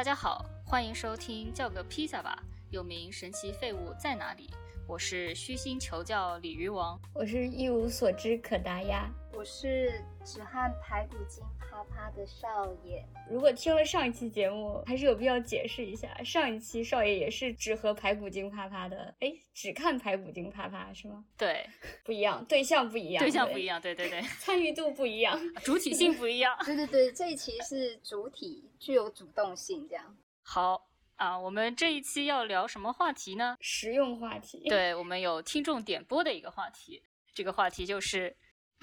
大家好，欢迎收听叫个披萨吧，又名神奇废物在哪里？我是虚心求教鲤鱼王，我是一无所知可达鸭，我是只和排骨精啪啪的少爷。如果听了上一期节目，还是有必要解释一下，上一期少爷也是只和排骨精啪啪的，哎，只看排骨精啪啪是吗？对，不一样，对象不一样，对象不一样，对对对，参与度不一样，主体性不一样。对对对，这一期是主体具有主动性，这样好。啊，我们这一期要聊什么话题呢？实用话题。对，我们有听众点播的一个话题，这个话题就是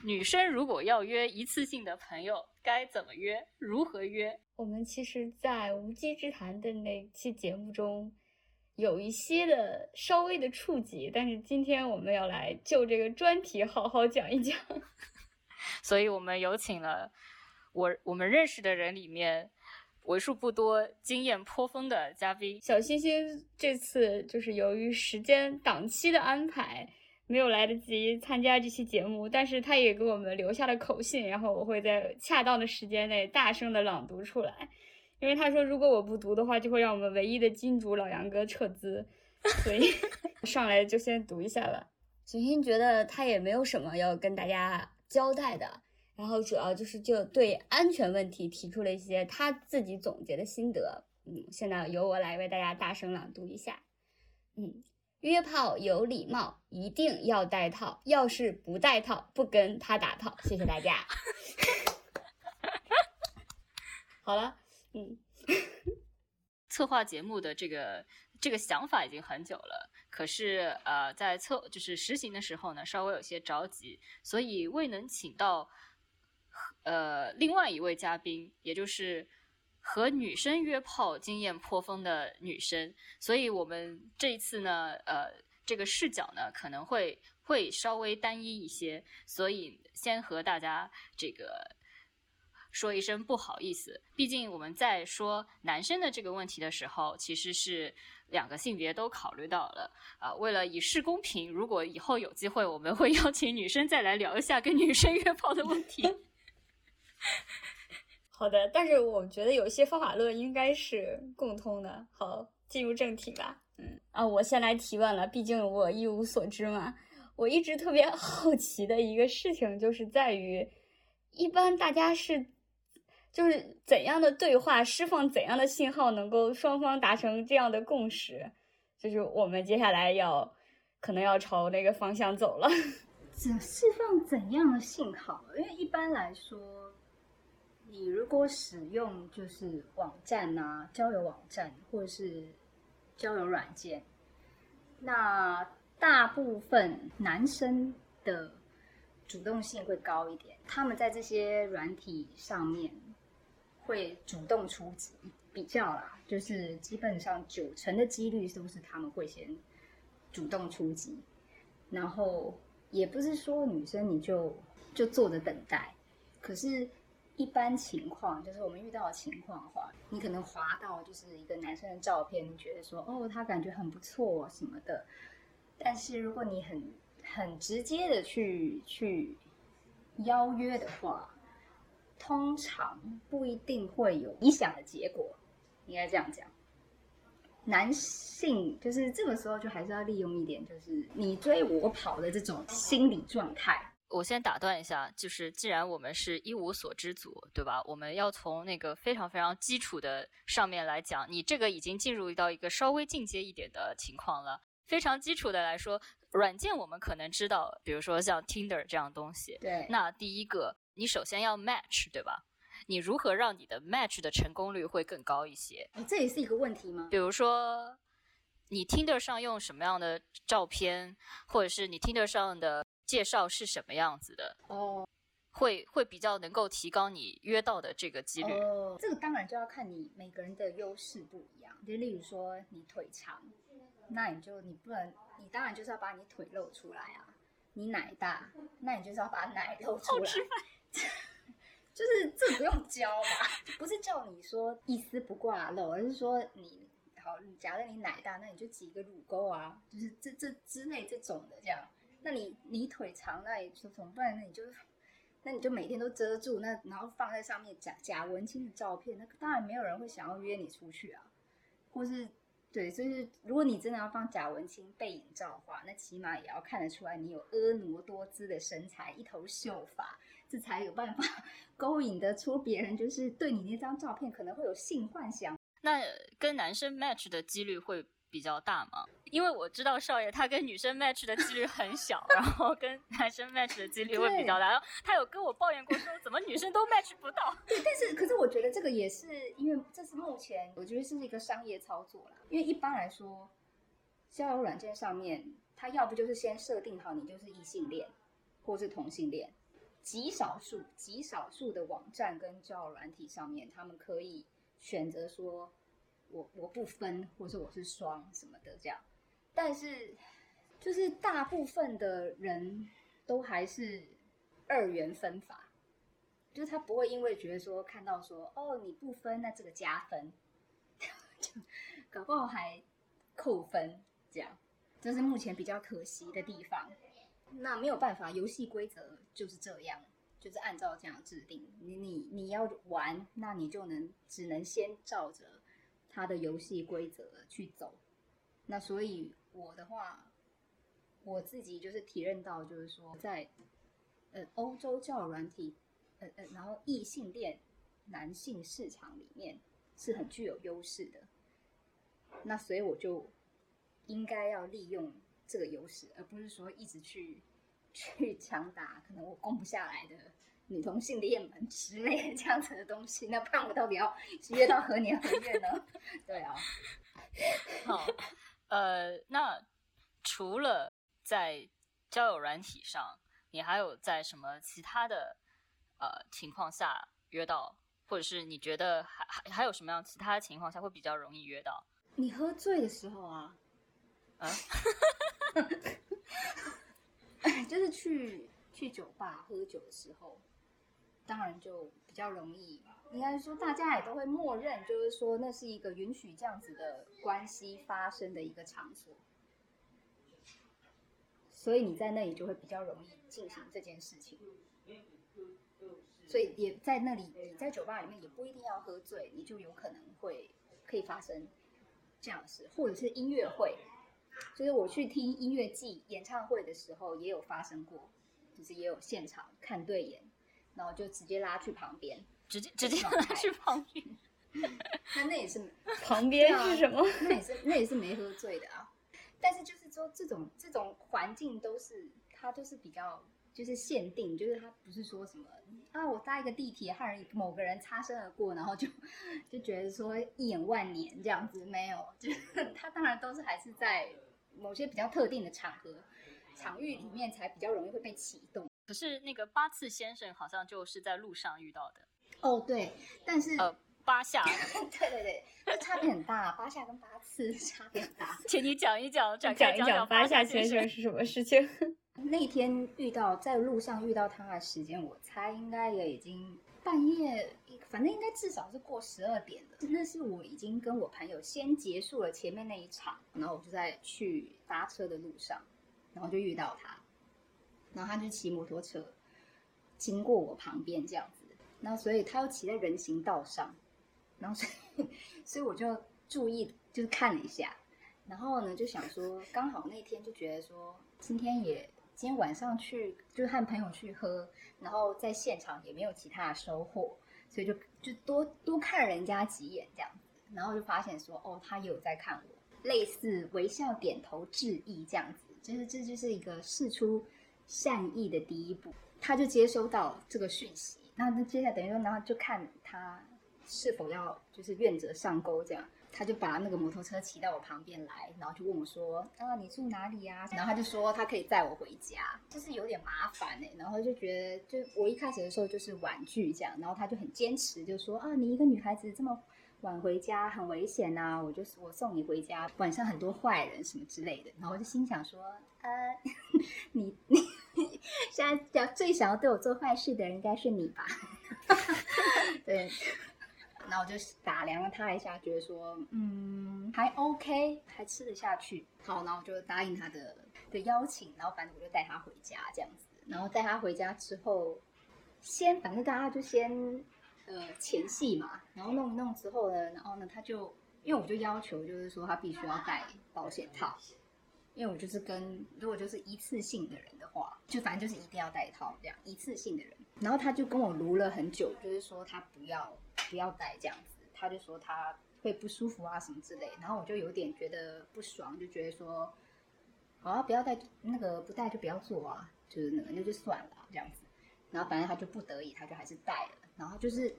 女生如果要约一次性的朋友，该怎么约？如何约？我们其实，在无稽之谈的那期节目中，有一些的稍微的触及，但是今天我们要来就这个专题好好讲一讲，所以我们有请了我我们认识的人里面。为数不多经验颇丰的嘉宾小星星，这次就是由于时间档期的安排，没有来得及参加这期节目，但是他也给我们留下了口信，然后我会在恰当的时间内大声的朗读出来，因为他说如果我不读的话，就会让我们唯一的金主老杨哥撤资，所以 上来就先读一下吧。小星星觉得他也没有什么要跟大家交代的。然后主要就是就对安全问题提出了一些他自己总结的心得。嗯，现在由我来为大家大声朗读一下。嗯，约炮有礼貌，一定要带套，要是不带套，不跟他打套。谢谢大家。好了，嗯，策划节目的这个这个想法已经很久了，可是呃，在策就是实行的时候呢，稍微有些着急，所以未能请到。呃，另外一位嘉宾，也就是和女生约炮经验颇丰的女生，所以我们这一次呢，呃，这个视角呢可能会会稍微单一一些，所以先和大家这个说一声不好意思。毕竟我们在说男生的这个问题的时候，其实是两个性别都考虑到了啊。为了以示公平，如果以后有机会，我们会邀请女生再来聊一下跟女生约炮的问题。好的，但是我觉得有些方法论应该是共通的。好，进入正题吧。嗯啊，我先来提问了，毕竟我一无所知嘛。我一直特别 好奇的一个事情，就是在于，一般大家是，就是怎样的对话释放怎样的信号，能够双方达成这样的共识？就是我们接下来要，可能要朝那个方向走了。怎 释放怎样的信号？因为一般来说，你如果使用就是网站啊、交友网站或者是交友软件，那大部分男生的主动性会高一点。他们在这些软体上面会主动出击，比较啦，就是基本上九成的几率都是他们会先主动出击，然后。也不是说女生你就就坐着等待，可是，一般情况就是我们遇到的情况的话，你可能滑到就是一个男生的照片，你觉得说哦，他感觉很不错什么的，但是如果你很很直接的去去邀约的话，通常不一定会有理想的结果，应该这样讲。男性就是这个时候就还是要利用一点，就是你追我跑的这种心理状态。我先打断一下，就是既然我们是一无所知组，对吧？我们要从那个非常非常基础的上面来讲，你这个已经进入到一个稍微进阶一点的情况了。非常基础的来说，软件我们可能知道，比如说像 Tinder 这样东西。对。那第一个，你首先要 match，对吧？你如何让你的 match 的成功率会更高一些？这也是一个问题吗？比如说，你 Tinder 上用什么样的照片，或者是你 Tinder 上的介绍是什么样子的？哦，会会比较能够提高你约到的这个几率。哦，这个当然就要看你每个人的优势不一样。就例如说你腿长，那你就你不能，你当然就是要把你腿露出来啊。你奶大，那你就是要把奶露出来。就是这不用教吧？不是叫你说一丝不挂露，而是说你好，假如你奶大，那你就挤一个乳沟啊，就是这这之类这种的这样。那你你腿长，那也就怎么办那你就那你就每天都遮住，那然后放在上面假假文青的照片，那当然没有人会想要约你出去啊，或是对，就是如果你真的要放假文青背影照的话，那起码也要看得出来你有婀娜多姿的身材，一头秀发，这才有办法 勾引得出别人，就是对你那张照片可能会有性幻想。那跟男生 match 的几率会比较大嘛？因为我知道少爷他跟女生 match 的几率很小，然后跟男生 match 的几率会比较大。然后他有跟我抱怨过说，怎么女生都 match 不到？对，但是可是我觉得这个也是因为这是目前我觉得是一个商业操作啦。因为一般来说，交友软件上面，他要不就是先设定好你就是异性恋，或是同性恋，极少数极少数的网站跟交友软体上面，他们可以选择说我我不分，或者我是双什么的这样。但是，就是大部分的人都还是二元分法，就是他不会因为觉得说看到说哦你不分，那这个加分，就搞不好还扣分，这样，这是目前比较可惜的地方。那没有办法，游戏规则就是这样，就是按照这样制定。你你你要玩，那你就能只能先照着他的游戏规则去走。那所以。我的话，我自己就是体认到，就是说，在呃欧洲教育软体，呃呃，然后异性恋男性市场里面是很具有优势的。那所以我就应该要利用这个优势，而不是说一直去 去强打可能我攻不下来的女同性恋们之类这样子的东西。那不然我到底要约到何年何月呢？对啊，好。呃，那除了在交友软体上，你还有在什么其他的呃情况下约到，或者是你觉得还还还有什么样其他的情况下会比较容易约到？你喝醉的时候啊，啊，就是去去酒吧喝酒的时候，当然就比较容易。应该说，大家也都会默认，就是说，那是一个允许这样子的关系发生的一个场所，所以你在那里就会比较容易进行这件事情。所以也在那里，你在酒吧里面也不一定要喝醉，你就有可能会可以发生这样的事，或者是音乐会，就是我去听音乐季演唱会的时候也有发生过，就是也有现场看对眼，然后就直接拉去旁边。直接直接拉去旁边，那那也是 旁边是什么？那也是那也是没喝醉的啊。但是就是说，这种这种环境都是它都是比较就是限定，就是它不是说什么啊，我搭一个地铁和人某个人擦身而过，然后就就觉得说一眼万年这样子，没有，就是它当然都是还是在某些比较特定的场合场域里面才比较容易会被启动。可是那个八次先生好像就是在路上遇到的。哦，对，但是呃，八下，对对对，这差别很大，八下跟八次差别很大。请你讲一讲，讲一讲八下先生是什么事情。那天遇到在路上遇到他的时间，我猜应该也已经半夜，反正应该至少是过十二点了。那是我已经跟我朋友先结束了前面那一场，然后我就在去搭车的路上，然后就遇到他，然后他就骑摩托车经过我旁边这样子。那所以他又骑在人行道上，然后所以 所以我就注意就是看了一下，然后呢就想说刚好那天就觉得说今天也今天晚上去就是和朋友去喝，然后在现场也没有其他的收获，所以就就多多看人家几眼这样子，然后就发现说哦他有在看我，类似微笑点头致意这样子，就是这就是一个事出善意的第一步，他就接收到这个讯息。那那接下来等于说，然后就看他是否要就是愿者上钩这样，他就把那个摩托车骑到我旁边来，然后就问我说：“啊，你住哪里呀？”然后他就说他可以载我回家，就是有点麻烦哎。然后就觉得，就我一开始的时候就是婉拒这样，然后他就很坚持，就说：“啊，你一个女孩子这么晚回家很危险呐，我就我送你回家，晚上很多坏人什么之类的。”然后我就心想说：“呃，你 你。” 现在要最想要对我做坏事的人应该是你吧？对，那我就打量了他一下，觉得说，嗯，还 OK，还吃得下去。好，然后我就答应他的的邀请，然后反正我就带他回家这样子。然后带他回家之后，先反正大家就先呃前戏嘛，然后弄一弄之后呢，然后呢他就因为我就要求就是说他必须要戴保险套，因为我就是跟如果就是一次性的人的话，就反正就是一定要戴套这样一次性的人，然后他就跟我撸了很久，就是说他不要不要戴这样子，他就说他会不舒服啊什么之类，然后我就有点觉得不爽，就觉得说。好啊，不要戴那个不戴就不要做啊，就是那个那就算了这样子。然后反正他就不得已，他就还是戴了。然后就是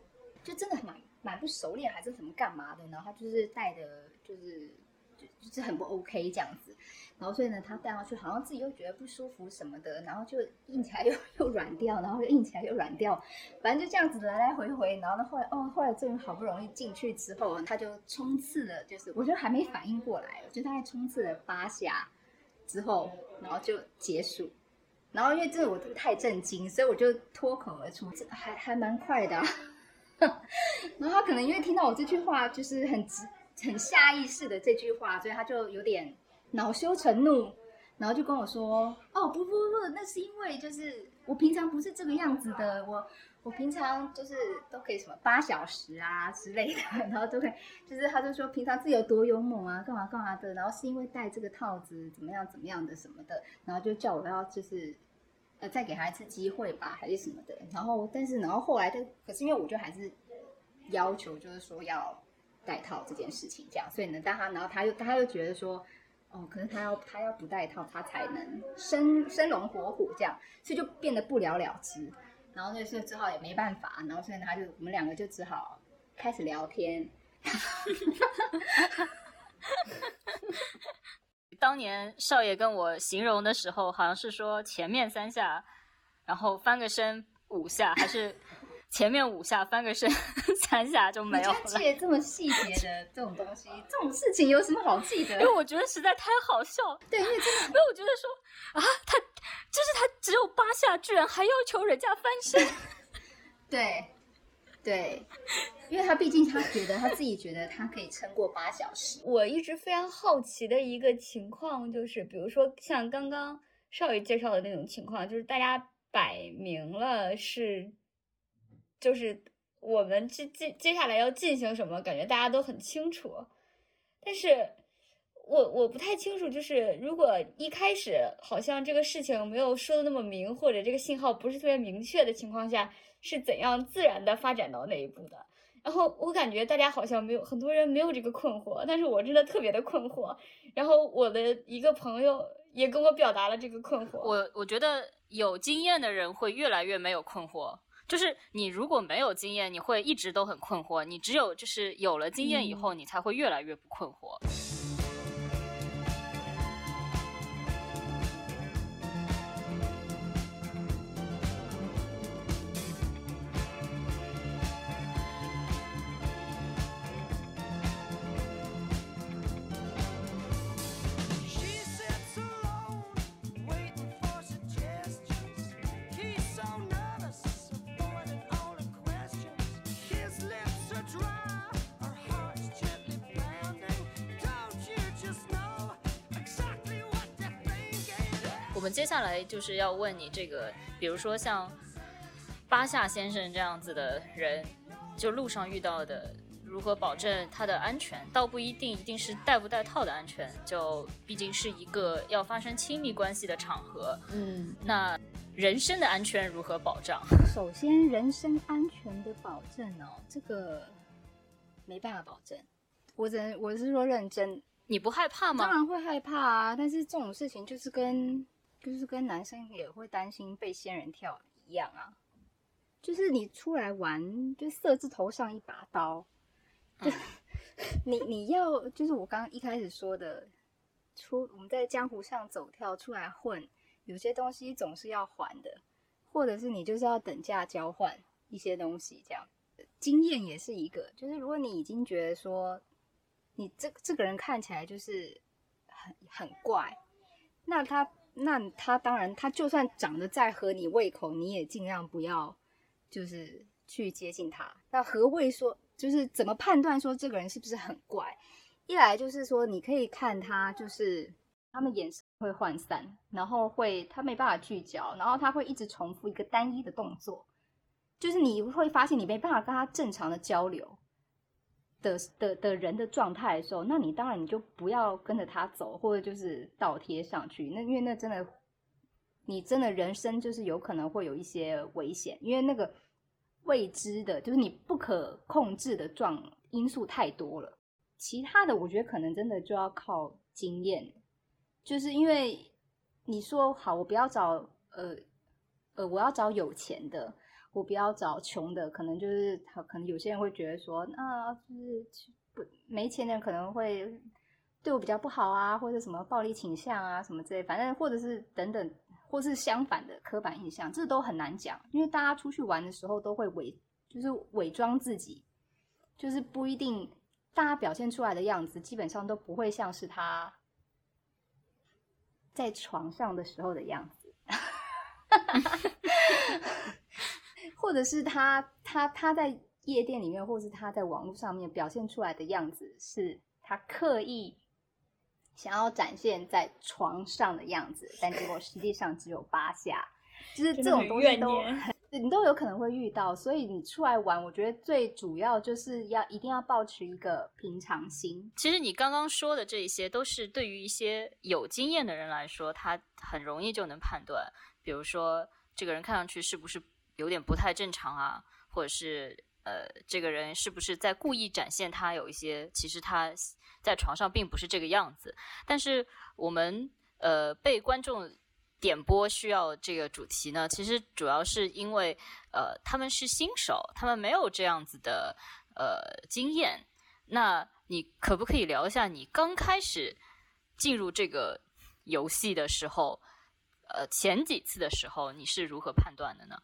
就真的蛮蛮不熟练，还是什么干嘛的。然后他就是戴的，就是就是很不 OK 这样子。然后所以呢，他戴上去好像自己又觉得不舒服什么的，然后就硬起来又 又软掉，然后又硬起来又软掉，反正就这样子来来回回。然后呢，后来哦，后来终于好不容易进去之后，他就冲刺了，就是我觉得还没反应过来，就大概冲刺了八下。之后，然后就结束，然后因为这个我太震惊，所以我就脱口而出，这还还蛮快的。然后他可能因为听到我这句话，就是很直、很下意识的这句话，所以他就有点恼羞成怒，然后就跟我说：“哦，不不不，那是因为就是我平常不是这个样子的，我。”我平常就是都可以什么八小时啊之类的，然后都会就是他就说平常自己有多勇猛啊，干嘛干嘛的，然后是因为戴这个套子怎么样怎么样的什么的，然后就叫我要就是呃再给他一次机会吧，还是什么的。然后但是然后后来他可是因为我就还是要求就是说要戴套这件事情这样，所以呢，但他然后他又他又觉得说哦，可能他要他要不戴套他才能生生龙活虎这样，所以就变得不了了之。然后那时候只好也没办法，然后所以他就我们两个就只好开始聊天。当年少爷跟我形容的时候，好像是说前面三下，然后翻个身五下，还是前面五下翻个身 三下就没有了。记得这么细节的 这种东西，这种事情有什么好记得？因为我觉得实在太好笑。对，因为真的，因为我觉得说啊，他。就是他只有八下，居然还要求人家翻身。对，对，因为他毕竟他觉得他自己觉得他可以撑过八小时。我一直非常好奇的一个情况就是，比如说像刚刚少爷介绍的那种情况，就是大家摆明了是，就是我们接接接下来要进行什么，感觉大家都很清楚，但是。我我不太清楚，就是如果一开始好像这个事情没有说的那么明，或者这个信号不是特别明确的情况下，是怎样自然的发展到那一步的？然后我感觉大家好像没有很多人没有这个困惑，但是我真的特别的困惑。然后我的一个朋友也跟我表达了这个困惑。我我觉得有经验的人会越来越没有困惑，就是你如果没有经验，你会一直都很困惑。你只有就是有了经验以后，你才会越来越不困惑。我们接下来就是要问你这个，比如说像巴夏先生这样子的人，就路上遇到的，如何保证他的安全？倒不一定一定是戴不戴套的安全，就毕竟是一个要发生亲密关系的场合。嗯，那人身的安全如何保障？首先，人身安全的保证哦，这个没办法保证。我只能我是说认真，你不害怕吗？当然会害怕啊，但是这种事情就是跟。就是跟男生也会担心被仙人跳一样啊，就是你出来玩，就色字头上一把刀，就 你你要就是我刚刚一开始说的，出我们在江湖上走跳出来混，有些东西总是要还的，或者是你就是要等价交换一些东西，这样经验也是一个，就是如果你已经觉得说你这这个人看起来就是很很怪，那他。那他当然，他就算长得再合你胃口，你也尽量不要，就是去接近他。那何谓说，就是怎么判断说这个人是不是很怪？一来就是说，你可以看他，就是他们眼神会涣散，然后会他没办法聚焦，然后他会一直重复一个单一的动作，就是你会发现你没办法跟他正常的交流的的的人的状态的时候，那你当然你就不要跟着他走，或者就是倒贴上去。那因为那真的，你真的人生就是有可能会有一些危险，因为那个未知的，就是你不可控制的状因素太多了。其他的，我觉得可能真的就要靠经验，就是因为你说好，我不要找呃呃，我要找有钱的，我不要找穷的，可能就是可能有些人会觉得说，那就是不没钱的人可能会对我比较不好啊，或者什么暴力倾向啊什么之类，反正或者是等等，或是相反的刻板印象，这都很难讲，因为大家出去玩的时候都会伪，就是伪装自己，就是不一定。大家表现出来的样子，基本上都不会像是他在床上的时候的样子，或者是他他他在夜店里面，或是他在网络上面表现出来的样子，是他刻意想要展现在床上的样子，但结果实际上只有八下，就是这种东西都。你都有可能会遇到，所以你出来玩，我觉得最主要就是要一定要保持一个平常心。其实你刚刚说的这一些，都是对于一些有经验的人来说，他很容易就能判断。比如说，这个人看上去是不是有点不太正常啊？或者是呃，这个人是不是在故意展现他有一些，其实他在床上并不是这个样子。但是我们呃被观众。点播需要这个主题呢，其实主要是因为，呃，他们是新手，他们没有这样子的呃经验。那你可不可以聊一下你刚开始进入这个游戏的时候，呃，前几次的时候你是如何判断的呢？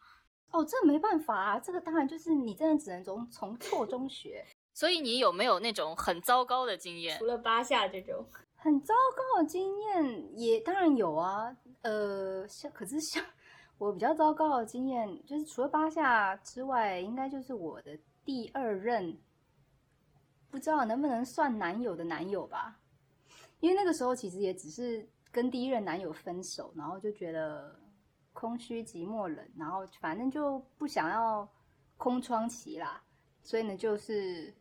哦，这没办法啊，这个当然就是你真的只能从从错中学。所以你有没有那种很糟糕的经验？除了八下这种 很糟糕的经验，也当然有啊。呃，像可是像我比较糟糕的经验，就是除了八下之外，应该就是我的第二任，不知道能不能算男友的男友吧？因为那个时候其实也只是跟第一任男友分手，然后就觉得空虚、寂寞、冷，然后反正就不想要空窗期啦，所以呢，就是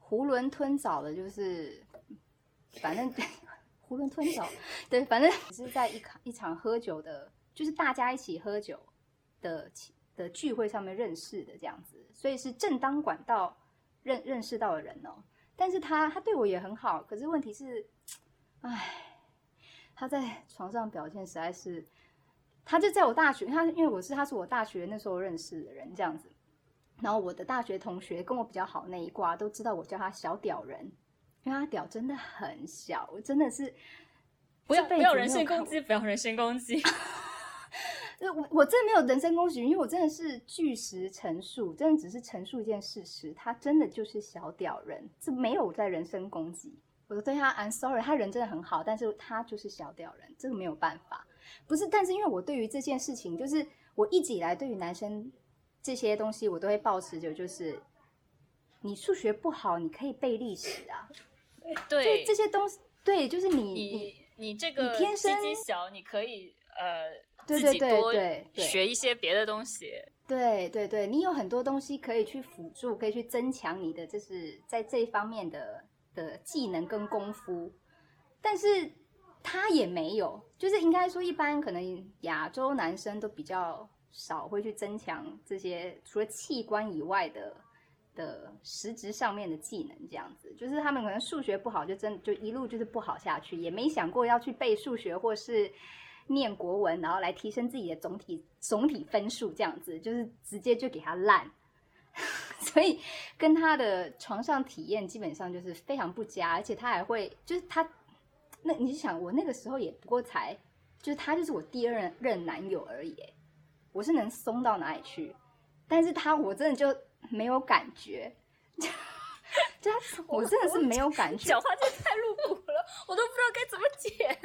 囫囵吞枣的，就是反正。囫囵吞枣，对，反正只是在一场一场喝酒的，就是大家一起喝酒的的聚会上面认识的这样子，所以是正当管道认认识到的人哦。但是他他对我也很好，可是问题是，唉，他在床上表现实在是，他就在我大学，他因为我是他是我大学那时候认识的人这样子，然后我的大学同学跟我比较好那一挂都知道我叫他小屌人。因为他屌真的很小，我真的是不要不要人身攻击，不要人身攻击。我我真的没有人身攻击，因为我真的是据实陈述，真的只是陈述一件事实。他真的就是小屌人，这没有在人身攻击。我对他，I'm sorry，他人真的很好，但是他就是小屌人，这个没有办法。不是，但是因为我对于这件事情，就是我一直以来对于男生这些东西，我都会保持着，就是你数学不好，你可以背历史啊。对这些东西，对，就是你你你这个你天生小，你可以呃自己多学一些别的东西。对对对，你有很多东西可以去辅助，可以去增强你的，就是在这一方面的的技能跟功夫。但是他也没有，就是应该说，一般可能亚洲男生都比较少会去增强这些除了器官以外的。的实质上面的技能，这样子，就是他们可能数学不好，就真就一路就是不好下去，也没想过要去背数学或是念国文，然后来提升自己的总体总体分数，这样子，就是直接就给他烂，所以跟他的床上体验基本上就是非常不佳，而且他还会就是他，那你想我那个时候也不过才，就是他就是我第二任任男友而已，我是能松到哪里去？但是他我真的就。没有感觉，这我真的是没有感觉。讲话真的太露骨了，我都不知道该怎么剪。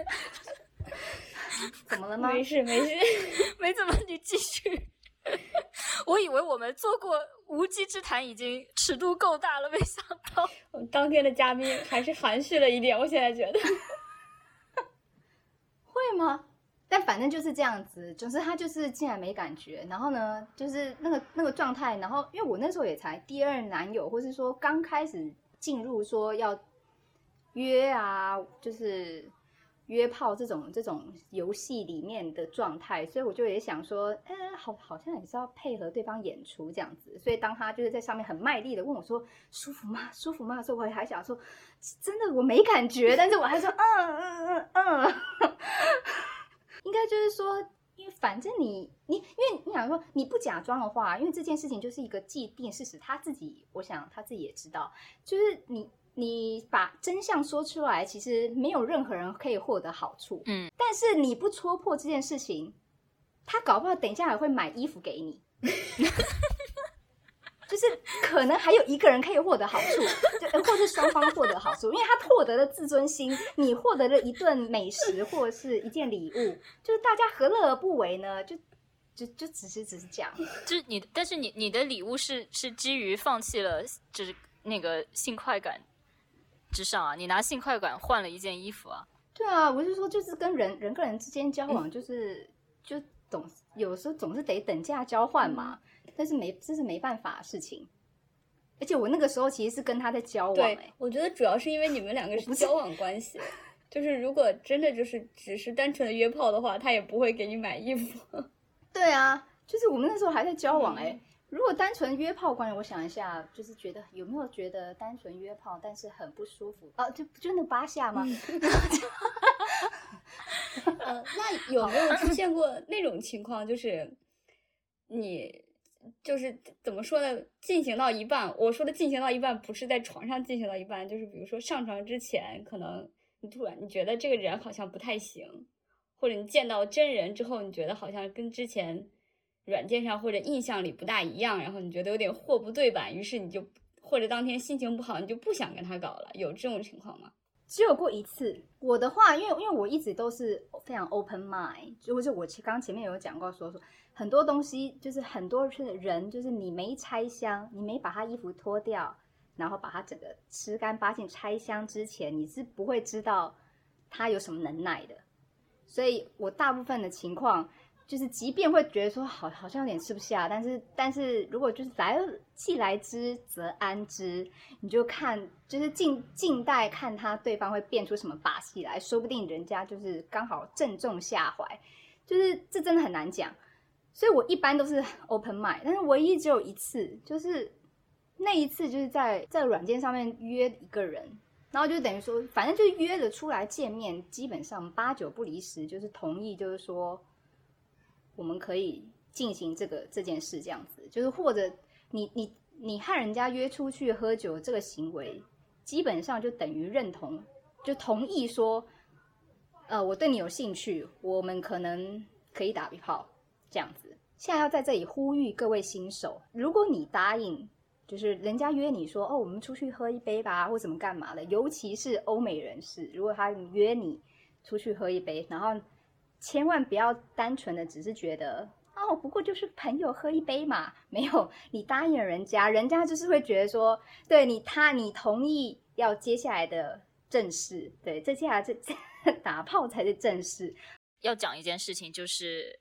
怎么了吗？没事没 事，没怎么，你继续。我以为我们做过无稽之谈已经尺度够大了，没想到我们当天的嘉宾还是含蓄了一点。我现在觉得，对吗？但反正就是这样子，总之他就是竟然没感觉，然后呢，就是那个那个状态，然后因为我那时候也才第二男友，或是说刚开始进入说要约啊，就是约炮这种这种游戏里面的状态，所以我就也想说，哎，好，好像也是要配合对方演出这样子，所以当他就是在上面很卖力的问我说舒服吗？舒服吗？的时候，我还想说，真的我没感觉，但是我还说，嗯嗯嗯嗯。应该就是说，因为反正你你，因为你想说你不假装的话，因为这件事情就是一个既定事实，他自己，我想他自己也知道，就是你你把真相说出来，其实没有任何人可以获得好处，嗯，但是你不戳破这件事情，他搞不好等一下还会买衣服给你。就是可能还有一个人可以获得好处，就或是双方获得好处，因为他获得了自尊心，你获得了一顿美食或者是一件礼物，就是大家何乐而不为呢？就就就只是只是这样，就是你，但是你你的礼物是是基于放弃了就是那个性快感之上啊，你拿性快感换了一件衣服啊？对啊，我是说就是跟人人跟人之间交往，就是就总有时候总是得等价交换嘛。但是没，这是没办法的事情。而且我那个时候其实是跟他在交往。哎，我觉得主要是因为你们两个是交往关系。就是如果真的就是只是单纯的约炮的话，他也不会给你买衣服。对啊，就是我们那时候还在交往。哎，如果单纯约炮关系，我想一下，就是觉得有没有觉得单纯约炮，但是很不舒服啊？就就那八下吗？呃，那有没有出现过那种情况？就是你。就是怎么说呢？进行到一半，我说的进行到一半，不是在床上进行到一半，就是比如说上床之前，可能你突然你觉得这个人好像不太行，或者你见到真人之后，你觉得好像跟之前软件上或者印象里不大一样，然后你觉得有点货不对版，于是你就或者当天心情不好，你就不想跟他搞了，有这种情况吗？只有过一次。我的话，因为因为我一直都是非常 open mind，就是我刚前面有讲过说说。很多东西就是很多是人，就是你没拆箱，你没把他衣服脱掉，然后把他整个吃干八净拆箱之前，你是不会知道他有什么能耐的。所以我大部分的情况就是，即便会觉得说好好像有点吃不下，但是但是如果就是来既来之则安之，你就看就是静静待看他对方会变出什么把戏来，说不定人家就是刚好正中下怀，就是这真的很难讲。所以我一般都是 open mind，但是唯一只有一次，就是那一次就是在在软件上面约一个人，然后就等于说，反正就约着出来见面，基本上八九不离十，就是同意，就是说我们可以进行这个这件事，这样子，就是或者你你你和人家约出去喝酒这个行为，基本上就等于认同，就同意说，呃，我对你有兴趣，我们可能可以打一炮。这样子，现在要在这里呼吁各位新手，如果你答应，就是人家约你说，哦，我们出去喝一杯吧，或怎么干嘛的，尤其是欧美人士，如果他约你出去喝一杯，然后千万不要单纯的只是觉得，哦，不过就是朋友喝一杯嘛，没有，你答应人家，人家就是会觉得说，对你他你同意要接下来的正事，对，接下来这 打炮才是正事。要讲一件事情就是。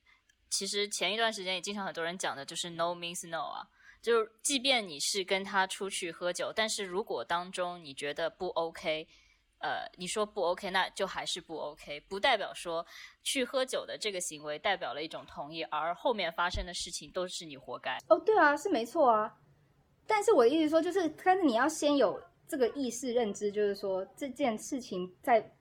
其实前一段时间也经常很多人讲的就是 no means no 啊，就是即便你是跟他出去喝酒，但是如果当中你觉得不 OK，呃，你说不 OK，那就还是不 OK，不代表说去喝酒的这个行为代表了一种同意，而后面发生的事情都是你活该。哦，对啊，是没错啊。但是我的意思说，就是，但是你要先有这个意识认知，就是说这件事情在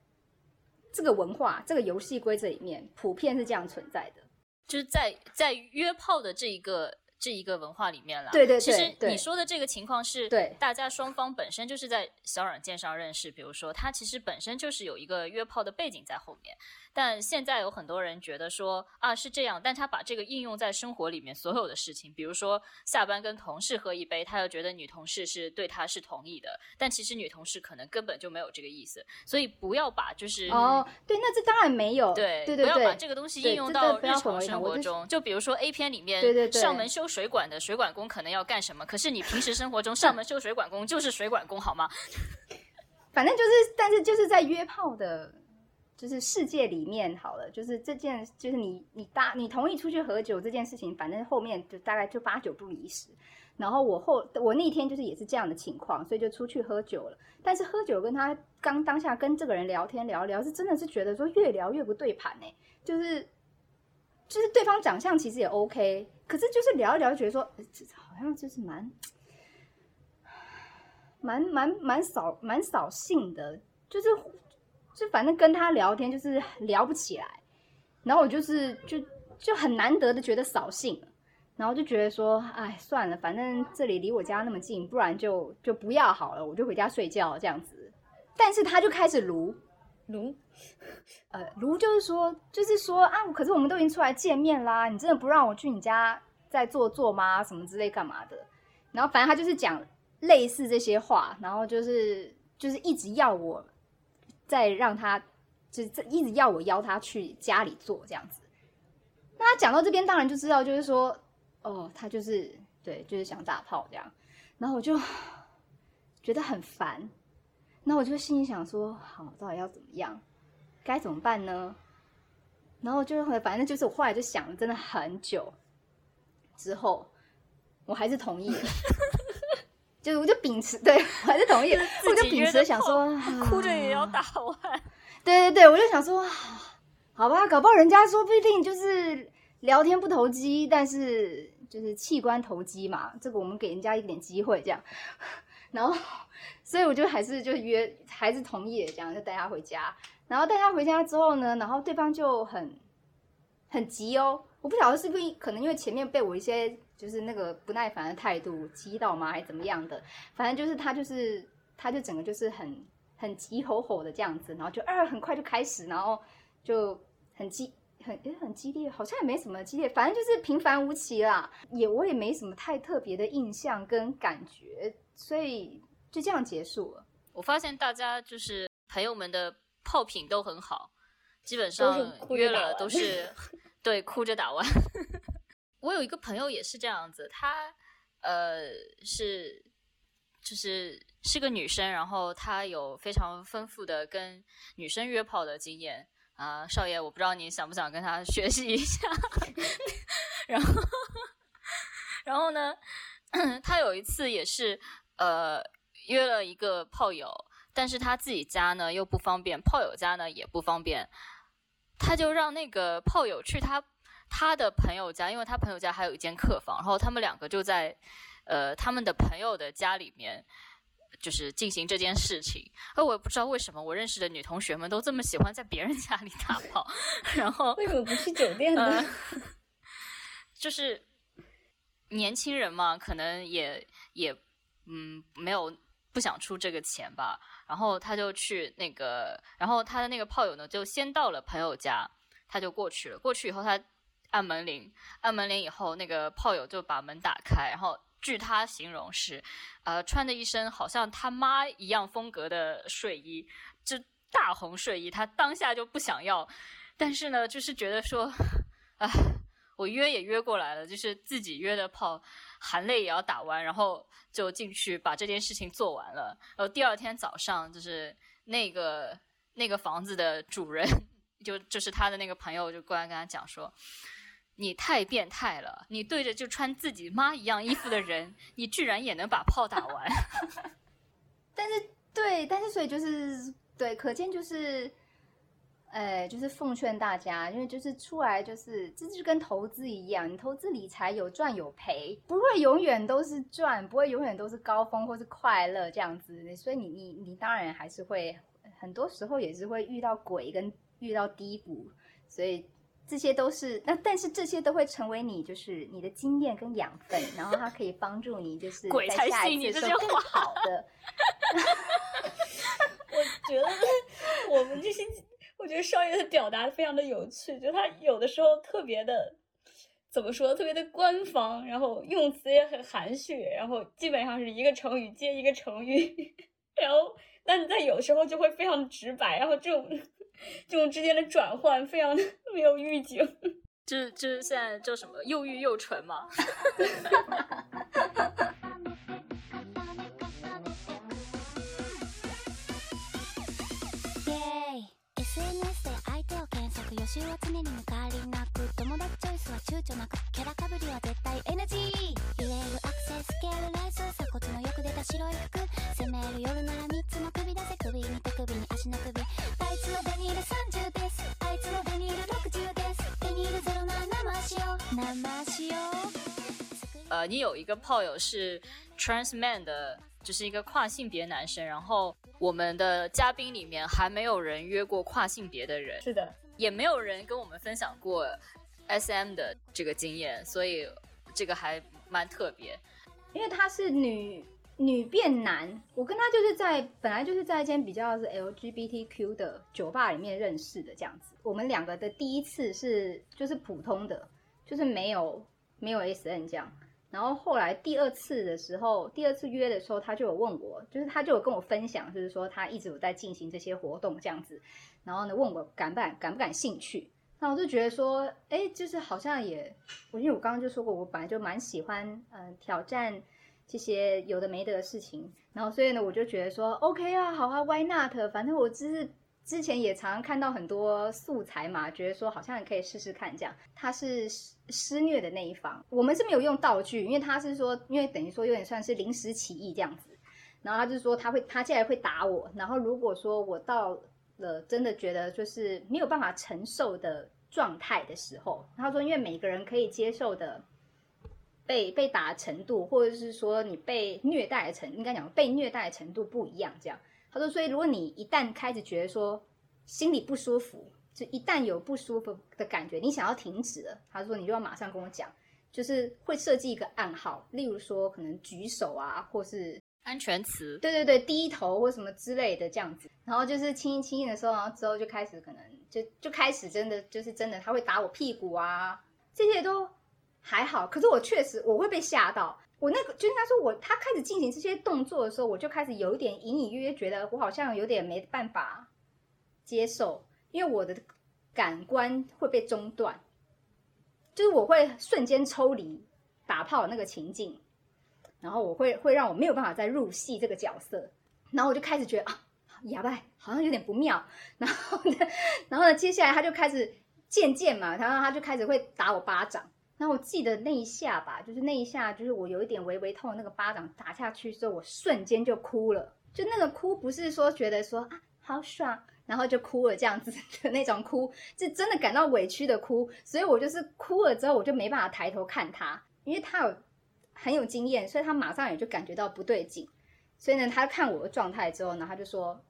这个文化、这个游戏规则里面，普遍是这样存在的。就是在在约炮的这一个这一个文化里面了。对对对。其实你说的这个情况是，对大家双方本身就是在小软件上认识，比如说他其实本身就是有一个约炮的背景在后面。但现在有很多人觉得说啊是这样，但他把这个应用在生活里面所有的事情，比如说下班跟同事喝一杯，他又觉得女同事是对他是同意的，但其实女同事可能根本就没有这个意思，所以不要把就是哦，对，那这当然没有，对对对，不要把这个东西应用到日常生活中，就比如说 A 片里面对对对上门修水管的水管工可能要干什么，可是你平时生活中上门修水管工就是水管工好吗？反正就是，但是就是在约炮的。就是世界里面好了，就是这件就是你你搭你同意出去喝酒这件事情，反正后面就大概就八九不离十。然后我后我那天就是也是这样的情况，所以就出去喝酒了。但是喝酒跟他刚当下跟这个人聊天聊聊，是真的是觉得说越聊越不对盘哎，就是就是对方长相其实也 OK，可是就是聊一聊觉得说好像就是蛮 蛮蛮蛮扫蛮扫兴的，就是就反正跟他聊天就是聊不起来，然后我就是就就很难得的觉得扫兴。然后就觉得说，哎，算了，反正这里离我家那么近，不然就就不要好了，我就回家睡觉这样子。但是他就开始撸撸，呃，撸就是说，就是说啊，可是我们都已经出来见面啦，你真的不让我去你家再坐坐吗？什么之类干嘛的？然后反正他就是讲类似这些话，然后就是就是一直要我再让他，就是一直要我邀他去家里坐这样子。那他讲到这边，当然就知道，就是说。哦，他就是对，就是想打炮这样，然后我就觉得很烦，那我就心里想说，好，到底要怎么样，该怎么办呢？然后就反正就是我后来就想了，真的很久之后，我还是同意了，就是我就秉持，对我还是同意，我就秉持想说，哭着也要打完，对对对，我就想说，好吧，搞不好人家说不一定就是聊天不投机，但是。就是器官投机嘛，这个我们给人家一点机会，这样，然后，所以我就还是就约，还是同意这样，就带他回家。然后带他回家之后呢，然后对方就很很急哦，我不晓得是不是可能因为前面被我一些就是那个不耐烦的态度激到吗，还是怎么样的？反正就是他就是他就整个就是很很急吼吼的这样子，然后就二很快就开始，然后就很激。很也很激烈，好像也没什么激烈，反正就是平凡无奇啦。也我也没什么太特别的印象跟感觉，所以就这样结束了。我发现大家就是朋友们的炮品都很好，基本上约了都是 对哭着打完。我有一个朋友也是这样子，她呃是就是是个女生，然后她有非常丰富的跟女生约炮的经验。啊，少爷，我不知道你想不想跟她学习一下。然后，然后呢，她有一次也是呃约了一个炮友，但是他自己家呢又不方便，炮友家呢也不方便，他就让那个炮友去他他的朋友家，因为他朋友家还有一间客房，然后他们两个就在呃他们的朋友的家里面。就是进行这件事情，而我也不知道为什么我认识的女同学们都这么喜欢在别人家里打炮，然后为什么不去酒店呢？就是年轻人嘛，可能也也嗯没有不想出这个钱吧，然后他就去那个，然后他的那个炮友呢就先到了朋友家，他就过去了，过去以后他按门铃，按门铃以后那个炮友就把门打开，然后。据他形容是，呃，穿着一身好像他妈一样风格的睡衣，就大红睡衣。他当下就不想要，但是呢，就是觉得说，哎，我约也约过来了，就是自己约的炮，含泪也要打完，然后就进去把这件事情做完了。然后第二天早上，就是那个那个房子的主人，就就是他的那个朋友，就过来跟他讲说。你太变态了！你对着就穿自己妈一样衣服的人，你居然也能把炮打完？但是，对，但是所以就是对，可见就是，呃，就是奉劝大家，因为就是出来就是，这就跟投资一样，你投资理财有赚有赔，不会永远都是赚，不会永远都是高峰或是快乐这样子。所以你你你当然还是会很多时候也是会遇到鬼跟遇到低谷，所以。这些都是那，但是这些都会成为你就是你的经验跟养分，然后它可以帮助你就是在下一次说更好的。我觉得我们这些，我觉得少爷的表达非常的有趣，就他有的时候特别的怎么说，特别的官方，然后用词也很含蓄，然后基本上是一个成语接一个成语，然后但是在有时候就会非常直白，然后这种。这种之间的转换非常没有预警，就是就是现在叫什么又欲又纯嘛。習は常に抜かりなく友達チョイスは躊躇なくキャラかぶりは絶対 NG 言えるアクセススケールライス鎖骨のよく出た白い服。攻める夜なら3つの首出せ首に手首に足の首。あいつはデニール30です。あいつはデニール60です。デニールゼロな生しよう。生しよう。呃，你有一个炮友是 trans man 的，就是一个跨性别男生，然后我们的嘉宾里面还没有人约过跨性别的人，是的，也没有人跟我们分享过 SM 的这个经验，所以这个还蛮特别。因为他是女女变男，我跟他就是在本来就是在一间比较是 LGBTQ 的酒吧里面认识的这样子。我们两个的第一次是就是普通的，就是没有没有 SN 这样。然后后来第二次的时候，第二次约的时候，他就有问我，就是他就有跟我分享，就是说他一直有在进行这些活动这样子。然后呢，问我感不感感不感兴趣？那我就觉得说，哎，就是好像也，我因为我刚刚就说过，我本来就蛮喜欢嗯、挑战这些有的没的的事情。然后所以呢，我就觉得说，OK 啊，好啊，Why not？反正我只是之前也常常看到很多素材嘛，觉得说好像也可以试试看这样。他是施施虐的那一方，我们是没有用道具，因为他是说，因为等于说有点算是临时起意这样子。然后他就说他会，他接下来会打我。然后如果说我到了真的觉得就是没有办法承受的状态的时候，他说因为每个人可以接受的被被打的程度，或者是说你被虐待的程，应该讲被虐待的程度不一样。这样，他说，所以如果你一旦开始觉得说心里不舒服，就一旦有不舒服的感觉，你想要停止了，他说你就要马上跟我讲，就是会设计一个暗号，例如说可能举手啊，或是安全词，对对对，低头或什么之类的这样子，然后就是轻轻的时候，然后之后就开始可能就就开始真的就是真的，他会打我屁股啊，这些都还好。可是我确实我会被吓到，我那个就应该说我他开始进行这些动作的时候，我就开始有一点隐隐约约觉得我好像有点没办法接受，因为我的感官会被中断，就是我会瞬间抽离打炮那个情境。然后我会会让我没有办法再入戏这个角色，然后我就开始觉得啊，哑巴好像有点不妙，然后呢，然后呢，接下来他就开始渐渐嘛，然后他就开始会打我巴掌，然后我记得那一下吧，就是那一下，就是我有一点微微痛，那个巴掌打下去之后，我瞬间就哭了，就那个哭不是说觉得说啊好爽，然后就哭了这样子 的那种哭，是真的感到委屈的哭，所以我就是哭了之后，我就没办法抬头看他，因为他有。很有经验，所以他马上也就感觉到不对劲，所以呢，他看我的状态之后呢，他就说：“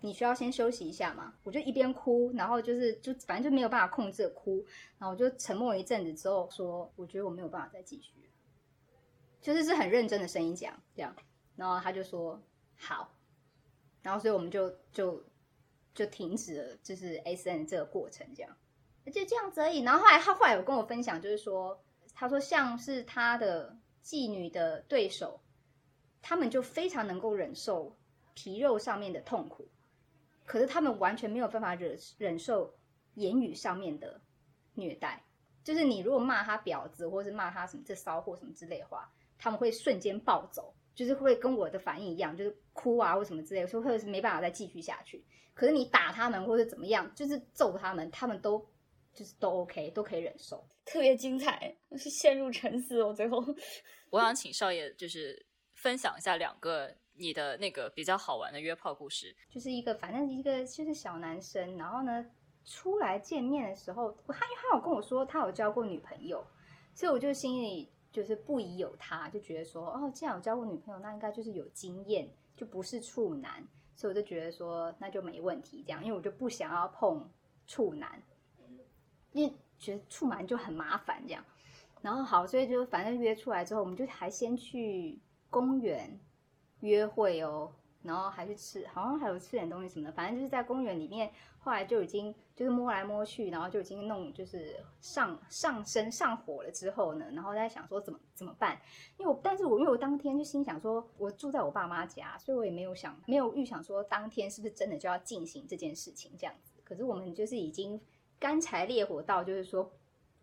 你需要先休息一下嘛。”我就一边哭，然后就是就反正就没有办法控制哭，然后我就沉默一阵子之后说：“我觉得我没有办法再继续。”就是是很认真的声音讲这样，然后他就说：“好。”然后所以我们就就就停止了，就是 S N 这个过程这样，就这样子而已。然后后来他后来有跟我分享，就是说，他说像是他的。妓女的对手，他们就非常能够忍受皮肉上面的痛苦，可是他们完全没有办法忍忍受言语上面的虐待。就是你如果骂他婊子，或是骂他什么这骚货什么之类的话，他们会瞬间暴走，就是会跟我的反应一样，就是哭啊或什么之类，说或者是没办法再继续下去。可是你打他们或者怎么样，就是揍他们，他们都就是都 OK，都可以忍受。特别精彩，是陷入沉思。我最后，我想请少爷就是分享一下两个你的那个比较好玩的约炮故事。就是一个反正一个就是小男生，然后呢出来见面的时候，他因为他有跟我说他有交过女朋友，所以我就心里就是不疑有他，就觉得说哦，既然有交过女朋友，那应该就是有经验，就不是处男，所以我就觉得说那就没问题这样，因为我就不想要碰处男，因为。觉得处男就很麻烦这样，然后好，所以就反正约出来之后，我们就还先去公园约会哦，然后还去吃，好像还有吃点东西什么的，反正就是在公园里面，后来就已经就是摸来摸去，然后就已经弄就是上上身上火了之后呢，然后在想说怎么怎么办，因为我但是我因为我当天就心想说，我住在我爸妈家，所以我也没有想没有预想说当天是不是真的就要进行这件事情这样子，可是我们就是已经。干柴烈火到，就是说，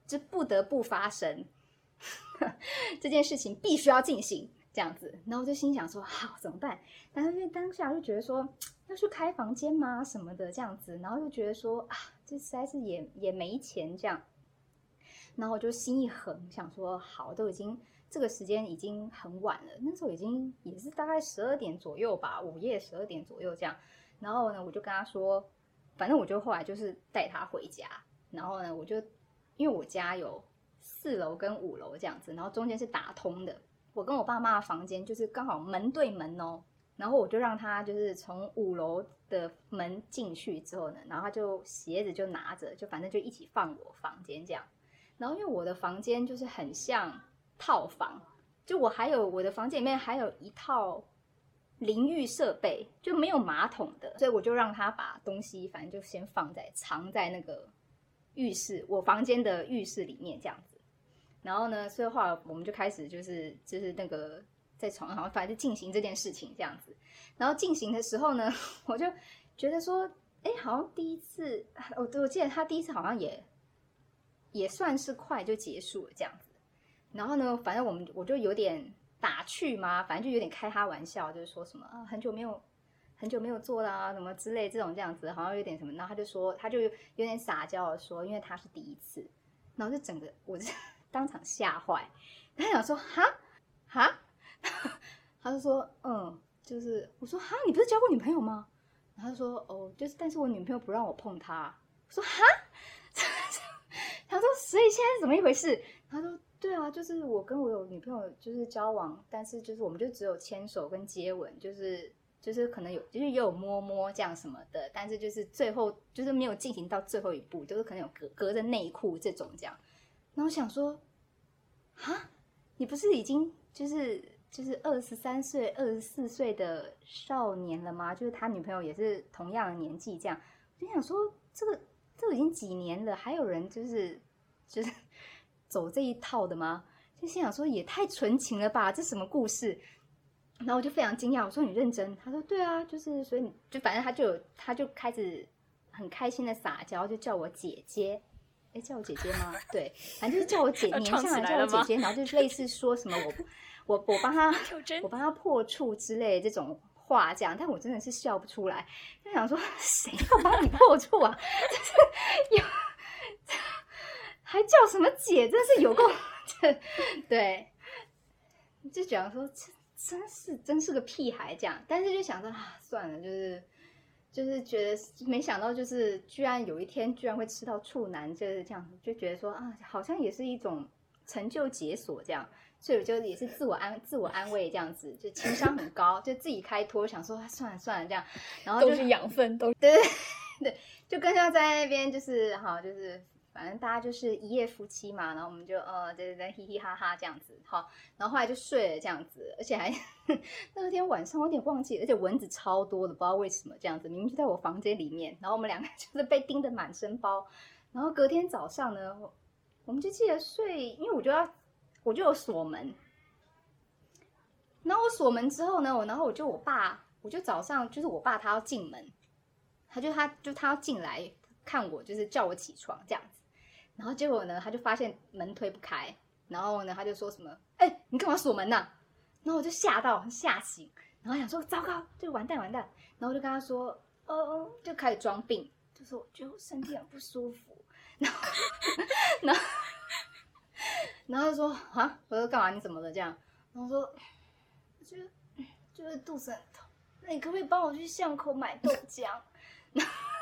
这不得不发生，这件事情必须要进行这样子。然后就心想说，好怎么办？但是因为当下就觉得说，要去开房间吗？什么的这样子，然后就觉得说啊，这实在是也也没钱这样，然后我就心一横，想说好，都已经这个时间已经很晚了，那时候已经也是大概十二点左右吧，午夜十二点左右这样，然后呢，我就跟他说，反正我就后来就是带他回家，然后呢，我就因为我家有四楼跟五楼这样子，然后中间是打通的，我跟我爸妈的房间就是刚好门对门哦。然后我就让他就是从五楼的门进去之后呢，然后他就鞋子就拿着，就反正就一起放我房间这样。然后因为我的房间就是很像套房，就我还有我的房间里面还有一套淋浴设备，就没有马桶的，所以我就让他把东西反正就先放在藏在那个浴室，我房间的浴室里面这样子。然后呢，所以后来我们就开始就是就是那个。在床上，反正进行这件事情这样子，然后进行的时候呢，我就觉得说，哎，好像第一次，我我记得他第一次好像也也算是快就结束了这样子。然后呢，反正我们我就有点打趣嘛，反正就有点开他玩笑，就是说什么啊，很久没有很久没有做啦，什么之类这种这样子，好像有点什么。然后他就说，他就有点撒娇的说，因为他是第一次，然后就整个我就 当场吓坏，他想说，哈哈。他就说，嗯，就是我说哈，你不是交过女朋友吗？然后他说，哦，就是，但是我女朋友不让我碰她。我说哈，他说，所以现在是怎么一回事？他说，对啊，就是我跟我有女朋友就是交往，但是就是我们就只有牵手跟接吻，就是就是可能有就是也有摸摸这样什么的，但是就是最后就是没有进行到最后一步，就是可能有隔隔着内裤这种这样。然后想说，啊，你不是已经就是。就是二十三岁、二十四岁的少年了吗？就是他女朋友也是同样的年纪，这样就想说，这个这已经几年了，还有人就是就是走这一套的吗？就心想说，也太纯情了吧，这什么故事？然后我就非常惊讶，我说你认真？他说对啊，就是所以你就反正他就他就开始很开心的撒娇，就叫我姐姐。哎，叫我姐姐吗？对，反正就是叫我姐，年下来叫我姐姐，然后就是类似说什么我。我我帮他，我帮他 破处之类这种话这样，但我真的是笑不出来，就想说 谁要帮你破处啊？就是有还叫什么姐，真是有够 对，就讲说真真是真是个屁孩这样，但是就想着啊，算了，就是就是觉得没想到，就是居然有一天居然会吃到处男，就是这样，就觉得说啊，好像也是一种成就解锁这样。所以我就也是自我安自我安慰这样子，就情商很高，就自己开脱，想说算了算了这样，然后都是养分，都对对 对，就更要在那边就是好，就是反正大家就是一夜夫妻嘛，然后我们就呃对对对嘻嘻哈哈这样子好，然后后来就睡了这样子，而且还 那天晚上我有点忘记，而且蚊子超多的，不知道为什么这样子，明明就在我房间里面，然后我们两个 就是被叮得满身包，然后隔天早上呢，我们就记得睡，因为我就要。我就有锁门，然后我锁门之后呢，我然后我就我爸，我就早上就是我爸他要进门，他就他就他要进来看我，就是叫我起床这样子，然后结果呢，他就发现门推不开，然后呢，他就说什么，哎，你干嘛锁门呢？然后我就吓到吓醒，然后想说糟糕，就完蛋完蛋，然后我就跟他说，呃，就开始装病，就说我觉得我身体很不舒服，然后，然后。然后他说啊，我说干嘛？你怎么了？这样，然后说，我觉得就是肚子很痛，那你可不可以帮我去巷口买豆浆？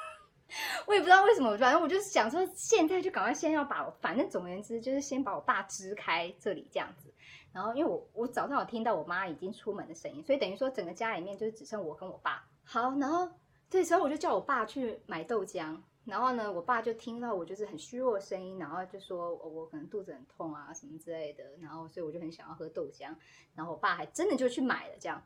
我也不知道为什么，反正我就是想说，现在就赶快先要把，反正总而言之就是先把我爸支开这里这样子。然后因为我我早上有听到我妈已经出门的声音，所以等于说整个家里面就是只剩我跟我爸。好，然后这时候我就叫我爸去买豆浆。然后呢，我爸就听到我就是很虚弱的声音，然后就说我可能肚子很痛啊什么之类的，然后所以我就很想要喝豆浆，然后我爸还真的就去买了这样，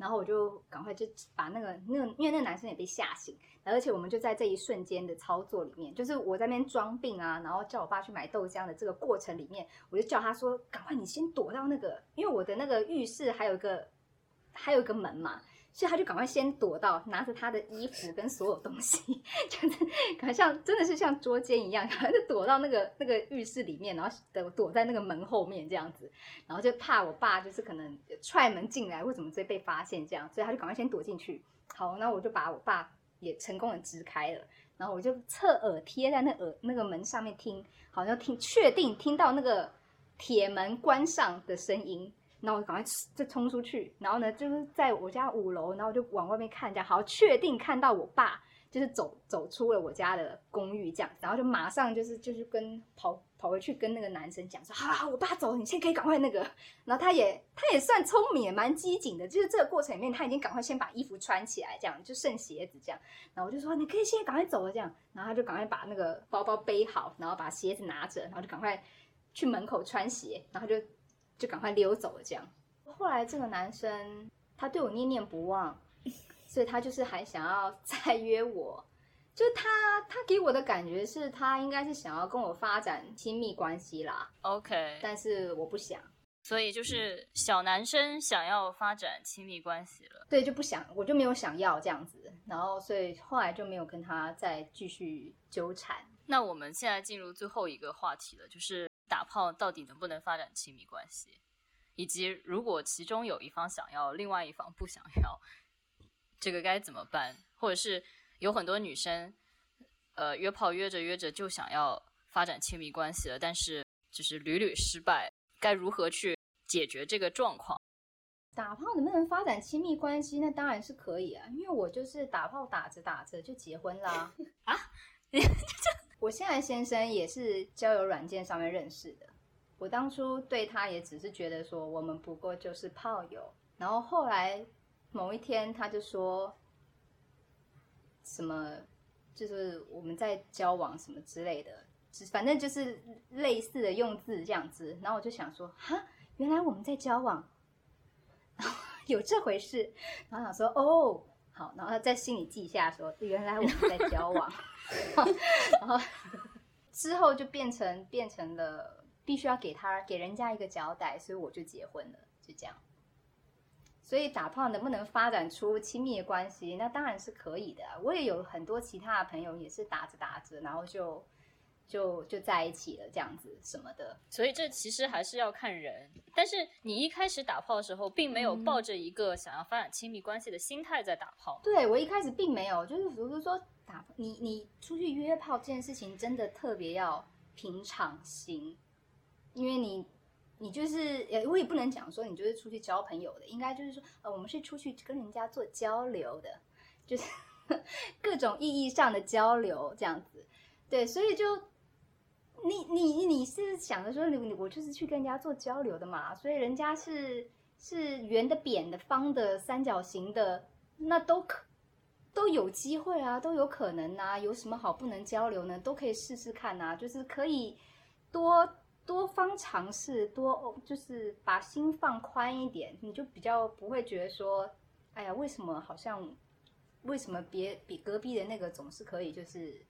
然后我就赶快就把那个那个，因为那个男生也被吓醒，而且我们就在这一瞬间的操作里面，就是我在那边装病啊，然后叫我爸去买豆浆的这个过程里面，我就叫他说赶快你先躲到那个，因为我的那个浴室还有一个还有一个门嘛。所以他就赶快先躲到，拿着他的衣服跟所有东西，就是好像真的是像捉奸一样，然后就躲到那个那个浴室里面，然后躲躲在那个门后面这样子，然后就怕我爸就是可能踹门进来或怎么直接被发现这样，所以他就赶快先躲进去。好，那我就把我爸也成功的支开了，然后我就侧耳贴在那耳那个门上面听，好像听确定听到那个铁门关上的声音，然后我赶快就冲出去，然后呢就是在我家五楼，然后我就往外面看一下，好确定看到我爸就是走走出了我家的公寓这样，然后就马上就是就是跟跑跑回去跟那个男生讲说，好好，我爸走了，你现在可以赶快那个，然后他也他也算聪明，也蛮机警的，就是这个过程里面他已经赶快先把衣服穿起来，这样就剩鞋子这样，然后我就说你可以现在赶快走了这样，然后他就赶快把那个包包背好，然后把鞋子拿着，然后就赶快去门口穿鞋，然后就就赶快溜走了这样。后来这个男生他对我念念不忘，所以他就是还想要 再约我。就是他，他给我的感觉是他应该是想要跟我发展亲密关系啦，OK，但是我不想，所以就是小男生想要发展亲密关系了。对，就不想，我就没有想要这样子，然后所以后来就没有跟他再继续纠缠。那我们现在进入最后一个话题了，就是打炮到底能不能发展亲密关系，以及如果其中有一方想要，另外一方不想要，这个该怎么办？或者是有很多女生，呃，约炮约着约着就想要发展亲密关系了，但是就是屡屡失败，该如何去解决这个状况？打炮能不能发展亲密关系？那当然是可以啊，因为我就是打炮打着打着就结婚啦。啊，我现在先生也是交友软件上面认识的。我当初对他也只是觉得说我们不过就是炮友，然后后来某一天他就说什么，就是我们在交往什么之类的，反正就是类似的用字这样子。然后我就想说，哈，原来我们在交往，有这回事。然后想说，哦，好，然后在心里记下说，原来我们在交往。然后之后就变成变成了必须要给他给人家一个交代，所以我就结婚了，就这样。所以打炮能不能发展出亲密的关系？那当然是可以的啊。我也有很多其他的朋友也是打着打着，然后就就就在一起了，这样子什么的。所以这其实还是要看人。但是你一开始打炮的时候，并没有嗯抱着一个想要发展亲密关系的心态在打炮。对我一开始并没有，就是比如说你你出去约炮这件事情，真的特别要平常心，因为你你就是呃，我也不能讲说你就是出去交朋友的，应该就是说呃，我们是出去跟人家做交流的，就是 各种意义上的交流这样子。对，所以就你你你是想着说你你我就是去跟人家做交流的嘛，所以人家是是圆的、扁的、方的、三角形的，那都可都有机会啊，都有可能啊，有什么好不能交流呢？都可以试试看啊，就是可以多多方尝试，多就是把心放宽一点，你就比较不会觉得说，哎呀，为什么好像为什么别比隔壁的那个总是可以就是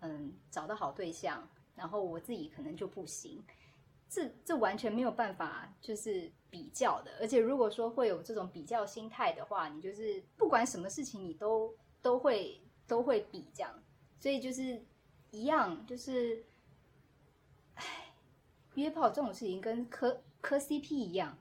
嗯找到好对象，然后我自己可能就不行。这这完全没有办法，就是比较的。而且如果说会有这种比较心态的话，你就是不管什么事情，你都都会都会比这样。所以就是一样，就是，唉，约炮这种事情跟磕磕 CP 一样，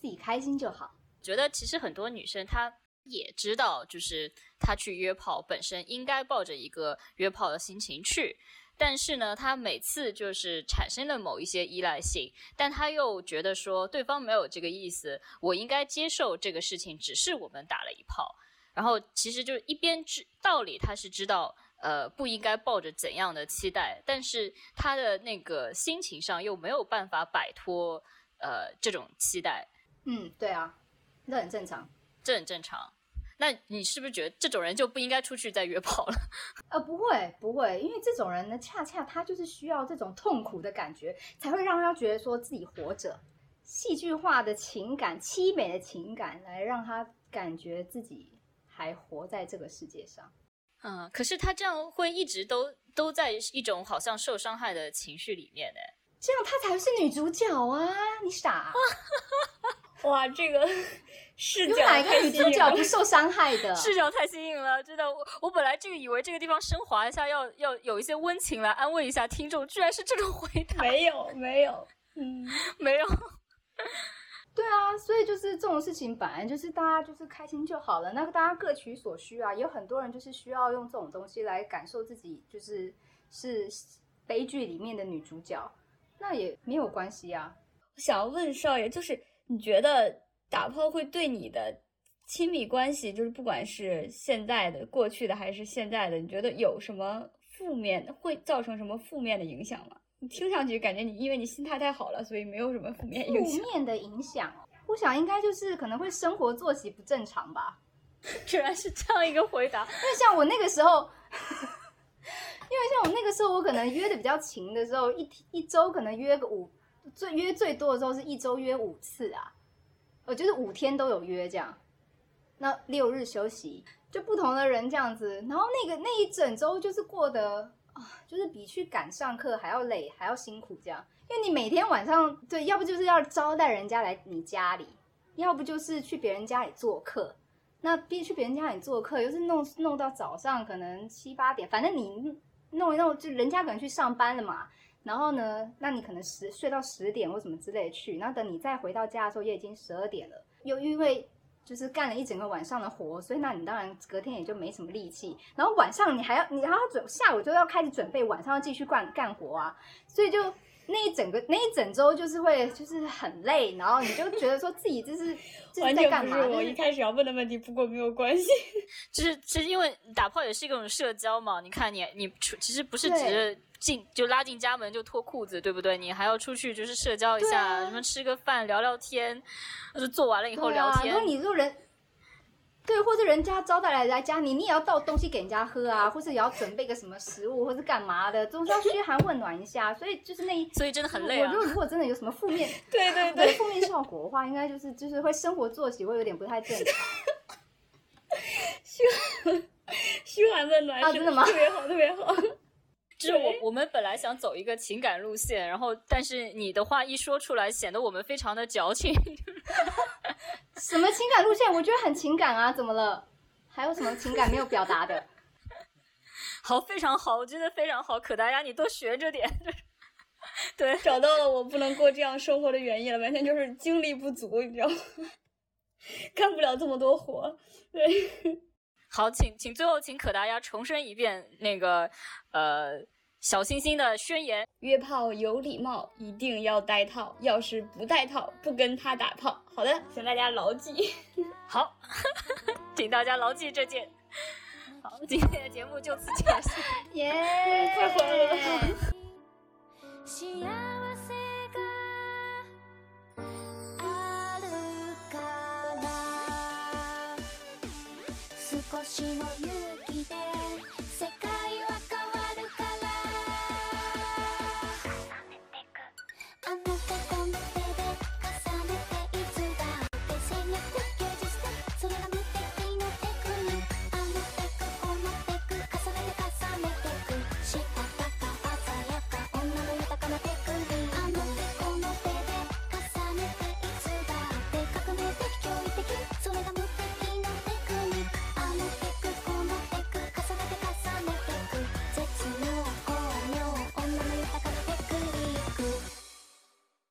自己开心就好。觉得其实很多女生她也知道，就是她去约炮本身应该抱着一个约炮的心情去，但是呢，他每次就是产生了某一些依赖性，但他又觉得说对方没有这个意思，我应该接受这个事情，只是我们打了一炮，然后其实就是一边知道理，他是知道。呃，不应该抱着怎样的期待，但是他的那个心情上又没有办法摆脱呃这种期待，嗯，对啊，这很正常。这很正常。那你是不是觉得这种人就不应该出去再约炮了？呃，不会不会，因为这种人呢，恰恰他就是需要这种痛苦的感觉，才会让他觉得说自己活着。戏剧化的情感、凄美的情感，来让他感觉自己还活在这个世界上。嗯，可是他这样会一直都都在一种好像受伤害的情绪里面呢。这样她才是女主角啊！你傻、啊？哇，这个视角有哪一个太吸引了女主角不受伤害的？视角太新颖了，真的。我我本来这个以为这个地方升华一下，要要有一些温情来安慰一下听众，居然是这种回答，没有没有，嗯，没有。对对啊，所以就是这种事情本来就是大家就是开心就好了，那大家各取所需啊。有很多人就是需要用这种东西来感受自己就是是悲剧里面的女主角，那也没有关系啊。我想要问少爷，就是你觉得打炮会对你的亲密关系，就是不管是现在的、过去的还是现在的，你觉得有什么负面，会造成什么负面的影响吗？你听上去感觉你因为你心态太好了，所以没有什么负面影响。负面的影响，我想应该就是可能会生活作息不正常吧。居然是这样一个回答，因为像我那个时候，因为像我那个时候，我可能约的比较勤的时候，一一周可能约个五，最约最多的时候是一周约五次啊，我就是五天都有约这样，那六日休息，就不同的人这样子，然后那个那一整周就是过得啊，就是比去赶上课还要累，还要辛苦这样，因为你每天晚上对，要不就是要招待人家来你家里，要不就是去别人家里做客。那必须别人家里做客，又是弄弄到早上可能七八点，反正你弄一弄，就人家可能去上班了嘛。然后呢，那你可能十睡到十点或什么之类去，然后等你再回到家的时候也已经十二点了。又因为就是干了一整个晚上的活，所以那你当然隔天也就没什么力气。然后晚上你还要你还要准下午就要开始准备晚上要继续干干活啊，所以就。那一整个那一整周就是会就是很累，然后你就觉得说自己就是完全不是我一开始要问的问题，不过没有关系，就是其实因为打炮也是一种社交嘛。你看你你出其实不是只是进就拉进家门就脱裤子，对不对？你还要出去就是社交一下，什么吃个饭聊聊天，就是做完了以后聊天。如果你做人。对，或者人家招待来来家你，你也要倒东西给人家喝啊，或者也要准备个什么食物，或是干嘛的，总是要嘘寒问暖一下。所以就是那一，所以真的很累啊。我如果真的有什么负面，对对对，负面效果的话，应该就是就是会生活作息会有点不太正常。嘘 嘘寒问暖啊，真的吗？特别好，特别好。就是我我们本来想走一个情感路线，然后但是你的话一说出来，显得我们非常的矫情。什么情感路线？我觉得很情感啊，怎么了？还有什么情感没有表达的？好，非常好，我觉得非常好。可大家你多学着点。对，找到了我不能过这样生活的原因了，完全就是精力不足，你知道吗？干不了这么多活。对。好，请请最后请可达鸭重申一遍那个呃小星星的宣言：约炮有礼貌，一定要带套，要是不带套，不跟他打炮。好的，请大家牢记。好，请大家牢记这件。好，今天的节目就此结束。耶，太欢乐了。少しの勇気で